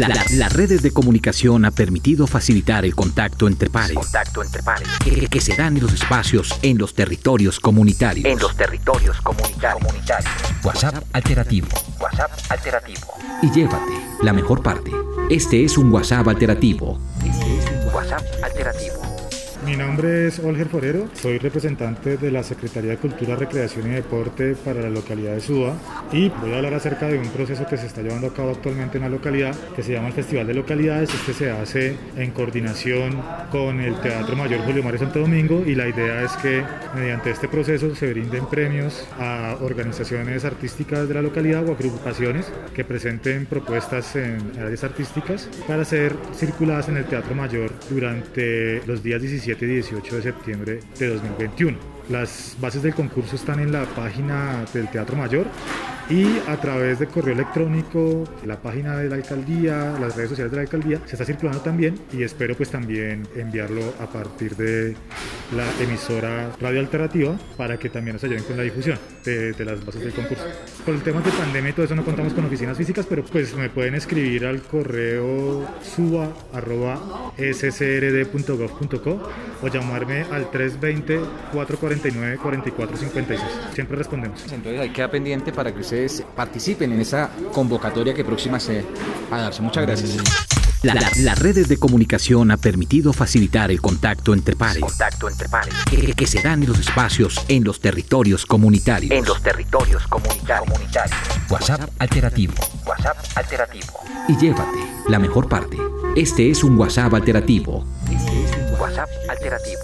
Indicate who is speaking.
Speaker 1: La- la- las redes de comunicación ha permitido facilitar el contacto entre pares,
Speaker 2: Contacto entre pares.
Speaker 1: que, que se dan en los espacios en los territorios comunitarios.
Speaker 2: En los territorios comunitarios. comunitarios.
Speaker 1: WhatsApp alternativo.
Speaker 2: WhatsApp alternativo.
Speaker 1: Y llévate la mejor parte. Este es un WhatsApp alternativo.
Speaker 2: WhatsApp alternativo.
Speaker 3: Mi nombre es Olger Forero, soy representante de la Secretaría de Cultura, Recreación y Deporte para la localidad de Suba y voy a hablar acerca de un proceso que se está llevando a cabo actualmente en la localidad que se llama el Festival de Localidades. Este se hace en coordinación con el Teatro Mayor Julio Mario Santo Domingo y la idea es que mediante este proceso se brinden premios a organizaciones artísticas de la localidad o agrupaciones que presenten propuestas en áreas artísticas para ser circuladas en el Teatro Mayor durante los días 17 y 18 de septiembre de 2021. Las bases del concurso están en la página del Teatro Mayor y a través de correo electrónico, la página de la alcaldía, las redes sociales de la alcaldía, se está circulando también y espero pues también enviarlo a partir de la emisora Radio Alternativa para que también nos ayuden con la difusión de, las bases del concurso. Con el tema de pandemia y todo eso no contamos con oficinas físicas, pero pues me pueden escribir al correo suba.scrd.gov.co o llamarme al 320-449-4456. Siempre respondemos.
Speaker 4: Entonces ahí queda pendiente para que ustedes participen en esa convocatoria que próxima se a darse. Muchas gracias.
Speaker 1: La- la- las redes de comunicación ha permitido facilitar el contacto entre pares,
Speaker 2: Contacto entre pares.
Speaker 1: que, que se dan en los espacios en los territorios comunitarios.
Speaker 2: En los territorios comunitarios. comunitarios.
Speaker 1: WhatsApp alternativo.
Speaker 2: WhatsApp alternativo.
Speaker 1: Y llévate la mejor parte. Este es un WhatsApp alternativo.
Speaker 2: WhatsApp alternativo.